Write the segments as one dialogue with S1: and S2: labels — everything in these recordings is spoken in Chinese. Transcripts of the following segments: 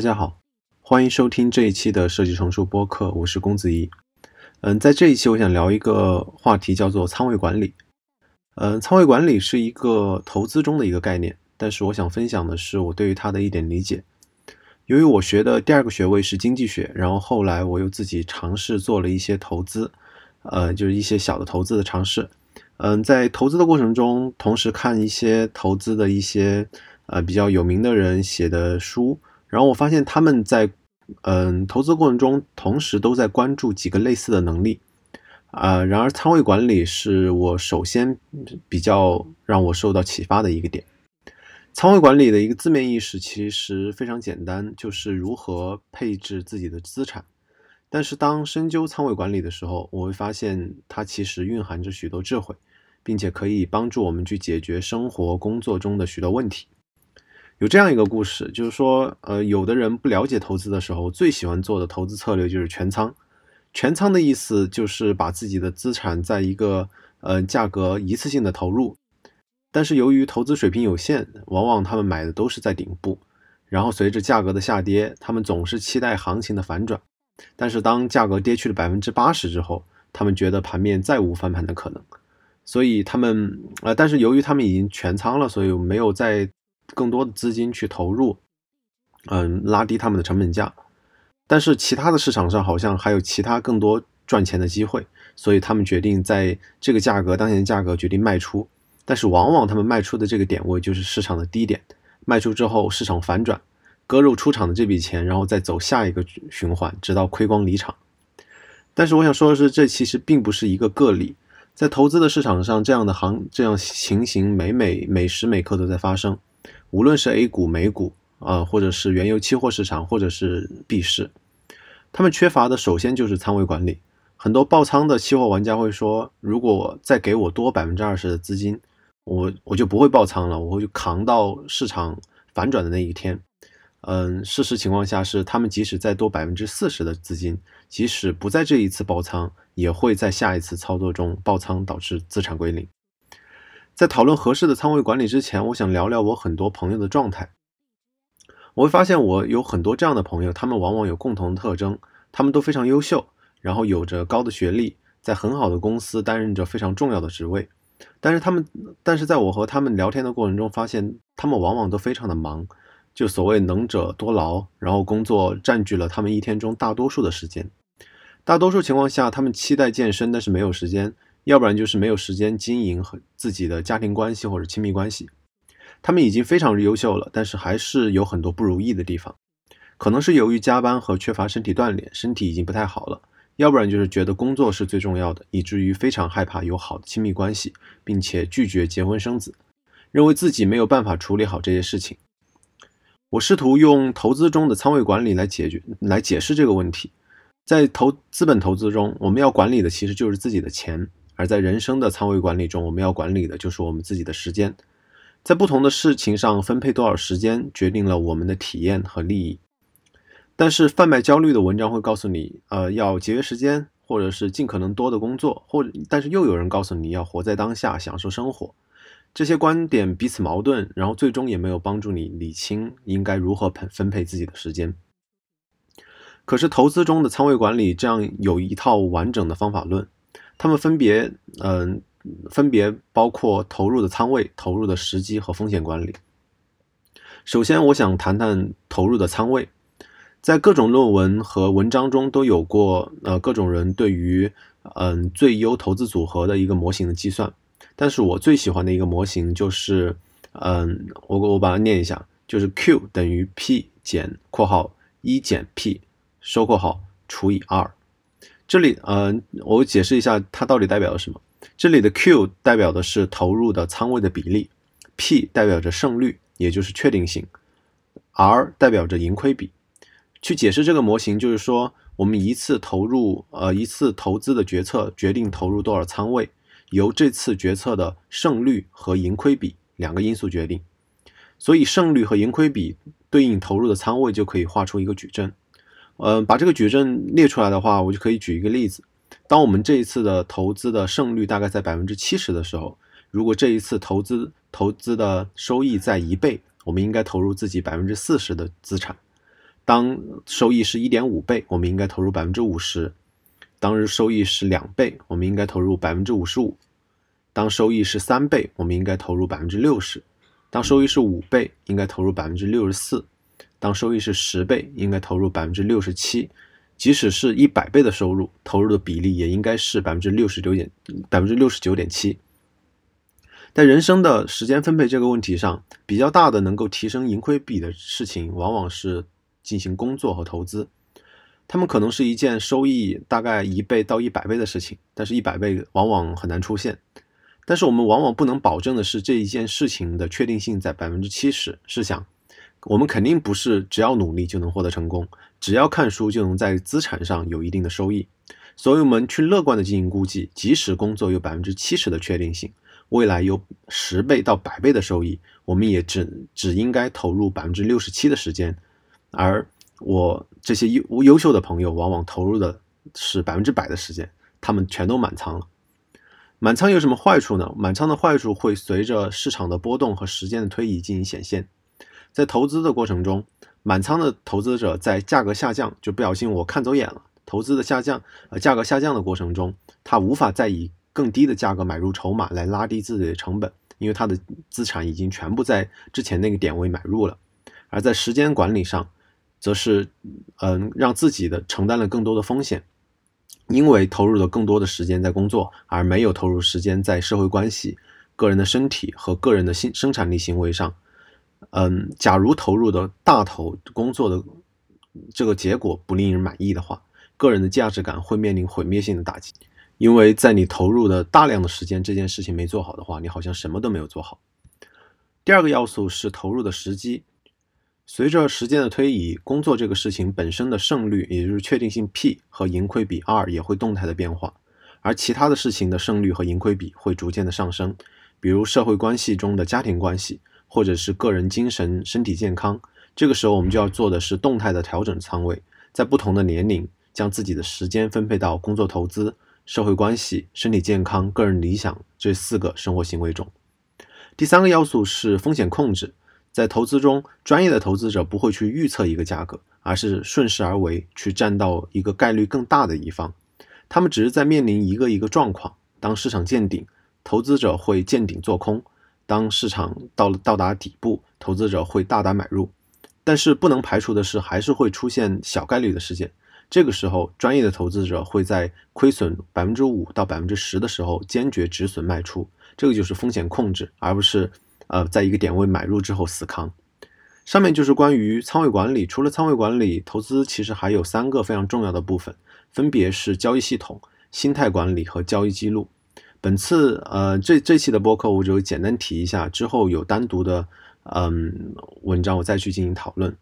S1: 大家好，欢迎收听这一期的设计成熟播客，我是公子怡。嗯，在这一期我想聊一个话题，叫做仓位管理。嗯，仓位管理是一个投资中的一个概念，但是我想分享的是我对于它的一点理解。由于我学的第二个学位是经济学，然后后来我又自己尝试做了一些投资，呃，就是一些小的投资的尝试。嗯，在投资的过程中，同时看一些投资的一些呃比较有名的人写的书，然后我发现他们在嗯投资过程中，同时都在关注几个类似的能力。啊，然而仓位管理是我首先比较让我受到启发的一个点。仓位管理的一个字面意识其实非常简单，就是如何配置自己的资产。但是当深究仓位管理的时候，我会发现它其实蕴含着许多智慧，并且可以帮助我们去解决生活工作中的许多问题。有这样一个故事，就是说，呃，有的人不了解投资的时候，最喜欢做的投资策略就是全仓。全仓的意思就是把自己的资产在一个呃价格一次性的投入。但是由于投资水平有限，往往他们买的都是在顶部，然后随着价格的下跌，他们总是期待行情的反转。但是当价格跌去了百分之八十之后，他们觉得盘面再无翻盘的可能，所以他们呃，但是由于他们已经全仓了，所以没有再更多的资金去投入，嗯，拉低他们的成本价。但是其他的市场上好像还有其他更多赚钱的机会，所以他们决定在这个价格当前价格决定卖出。但是往往他们卖出的这个点位就是市场的低点，卖出之后市场反转，割肉出场的这笔钱，然后再走下一个循环，直到亏光离场。但是我想说的是，这其实并不是一个个例，在投资的市场上，这样的行这样情形每每每时每刻都在发生，无论是 A 股、美股啊，或者是原油期货市场，或者是币市，他们缺乏的首先就是仓位管理。很多爆仓的期货玩家会说，如果再给我多百分之二十的资金。我我就不会爆仓了，我会扛到市场反转的那一天。嗯，事实情况下是，他们即使再多百分之四十的资金，即使不在这一次爆仓，也会在下一次操作中爆仓，导致资产归零。在讨论合适的仓位管理之前，我想聊聊我很多朋友的状态。我会发现我有很多这样的朋友，他们往往有共同特征，他们都非常优秀，然后有着高的学历，在很好的公司担任着非常重要的职位。但是他们，但是在我和他们聊天的过程中，发现他们往往都非常的忙，就所谓能者多劳，然后工作占据了他们一天中大多数的时间。大多数情况下，他们期待健身，但是没有时间；要不然就是没有时间经营和自己的家庭关系或者亲密关系。他们已经非常优秀了，但是还是有很多不如意的地方，可能是由于加班和缺乏身体锻炼，身体已经不太好了。要不然就是觉得工作是最重要的，以至于非常害怕有好的亲密关系，并且拒绝结婚生子，认为自己没有办法处理好这些事情。我试图用投资中的仓位管理来解决、来解释这个问题。在投资本投资中，我们要管理的其实就是自己的钱；而在人生的仓位管理中，我们要管理的就是我们自己的时间。在不同的事情上分配多少时间，决定了我们的体验和利益。但是贩卖焦虑的文章会告诉你，呃，要节约时间，或者是尽可能多的工作，或者，但是又有人告诉你要活在当下，享受生活。这些观点彼此矛盾，然后最终也没有帮助你理清应该如何分分配自己的时间。可是投资中的仓位管理这样有一套完整的方法论，他们分别，嗯，分别包括投入的仓位、投入的时机和风险管理。首先，我想谈谈投入的仓位。在各种论文和文章中都有过，呃，各种人对于，嗯，最优投资组合的一个模型的计算。但是我最喜欢的一个模型就是，嗯，我我把它念一下，就是 Q 等于 P 减（括号一减 P） 收括号除以二。这里，嗯，我解释一下它到底代表了什么。这里的 Q 代表的是投入的仓位的比例，P 代表着胜率，也就是确定性，R 代表着盈亏比。去解释这个模型，就是说，我们一次投入，呃，一次投资的决策决定投入多少仓位，由这次决策的胜率和盈亏比两个因素决定。所以，胜率和盈亏比对应投入的仓位，就可以画出一个矩阵。嗯，把这个矩阵列出来的话，我就可以举一个例子：当我们这一次的投资的胜率大概在百分之七十的时候，如果这一次投资投资的收益在一倍，我们应该投入自己百分之四十的资产。当收益是一点五倍，我们应该投入百分之五十；当日收益是两倍，我们应该投入百分之五十五；当收益是三倍，我们应该投入百分之六十；当收益是五倍，应该投入百分之六十四；当收益是十倍，应该投入百分之六十七。即使是一百倍的收入，投入的比例也应该是百分之六十九点百分之六十九点七。在人生的时间分配这个问题上，比较大的能够提升盈亏比的事情，往往是进行工作和投资。他们可能是一件收益大概一倍到一百倍的事情，但是一百倍往往很难出现。但是我们往往不能保证的是这一件事情的确定性在百分之七十。试想。我们肯定不是只要努力就能获得成功，只要看书就能在资产上有一定的收益。所以，我们去乐观的进行估计，即使工作有百分之七十的确定性，未来有十倍到百倍的收益，我们也只只应该投入百分之六十七的时间。而我这些优优秀的朋友，往往投入的是百分之百的时间，他们全都满仓了。满仓有什么坏处呢？满仓的坏处会随着市场的波动和时间的推移进行显现。在投资的过程中，满仓的投资者在价格下降就不小心我看走眼了，投资的下降，呃，价格下降的过程中，他无法再以更低的价格买入筹码来拉低自己的成本，因为他的资产已经全部在之前那个点位买入了。而在时间管理上，则是，嗯，让自己的承担了更多的风险，因为投入了更多的时间在工作，而没有投入时间在社会关系、个人的身体和个人的新生产力行为上。嗯，假如投入的大头工作的这个结果不令人满意的话，个人的价值感会面临毁灭性的打击。因为在你投入的大量的时间这件事情没做好的话，你好像什么都没有做好。第二个要素是投入的时机。随着时间的推移，工作这个事情本身的胜率，也就是确定性 P 和盈亏比 R 也会动态的变化，而其他的事情的胜率和盈亏比会逐渐的上升，比如社会关系中的家庭关系。或者是个人精神身体健康，这个时候我们就要做的是动态的调整仓位，在不同的年龄将自己的时间分配到工作、投资、社会关系、身体健康、个人理想这四个生活行为中。第三个要素是风险控制，在投资中，专业的投资者不会去预测一个价格，而是顺势而为，去占到一个概率更大的一方。他们只是在面临一个一个状况，当市场见顶，投资者会见顶做空。当市场到了到达底部，投资者会大胆买入，但是不能排除的是，还是会出现小概率的事件。这个时候，专业的投资者会在亏损百分之五到百分之十的时候坚决止损卖出，这个就是风险控制，而不是呃在一个点位买入之后死扛。上面就是关于仓位管理，除了仓位管理，投资其实还有三个非常重要的部分，分别是交易系统、心态管理和交易记录。本次呃这这期的播客我就简单提一下，之后有单独的嗯文章我再去进行讨论。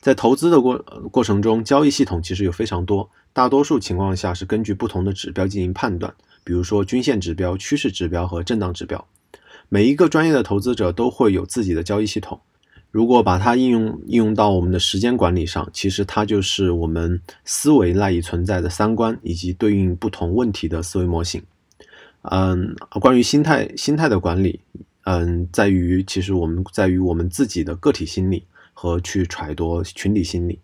S1: 在投资的过过程中，交易系统其实有非常多，大多数情况下是根据不同的指标进行判断，比如说均线指标、趋势指标和震荡指标。每一个专业的投资者都会有自己的交易系统，如果把它应用应用到我们的时间管理上，其实它就是我们思维赖以存在的三观以及对应不同问题的思维模型。嗯，关于心态心态的管理，嗯，在于其实我们在于我们自己的个体心理和去揣度群体心理。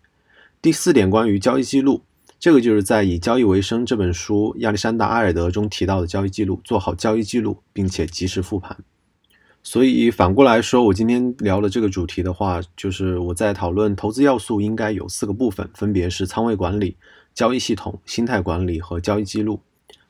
S1: 第四点，关于交易记录，这个就是在以交易为生这本书亚历山大阿尔德中提到的交易记录，做好交易记录，并且及时复盘。所以反过来说，我今天聊的这个主题的话，就是我在讨论投资要素应该有四个部分，分别是仓位管理、交易系统、心态管理和交易记录。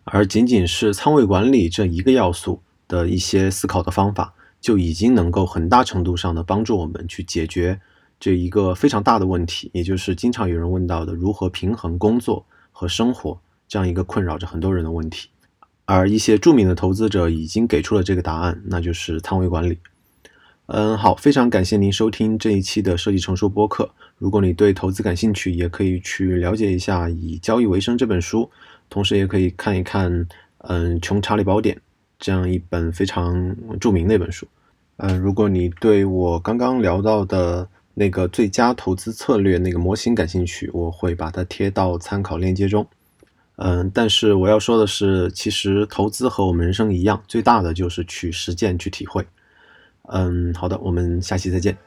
S1: 而仅仅是仓位管理这一个要素的一些思考的方法，就已经能够很大程度上的帮助我们去解决这一个非常大的问题，也就是经常有人问到的如何平衡工作和生活这样一个困扰着很多人的问题。而一些著名的投资者已经给出了这个答案，那就是仓位管理。嗯，好，非常感谢您收听这一期的设计成熟播客。如果你对投资感兴趣，也可以去了解一下《以交易为生》这本书。同时也可以看一看，嗯，《穷查理宝典》这样一本非常著名的一本书。嗯，如果你对我刚刚聊到的那个最佳投资策略那个模型感兴趣，我会把它贴到参考链接中。嗯，但是我要说的是，其实投资和我们人生一样，最大的就是去实践、去体会。嗯，好的，我们下期再见。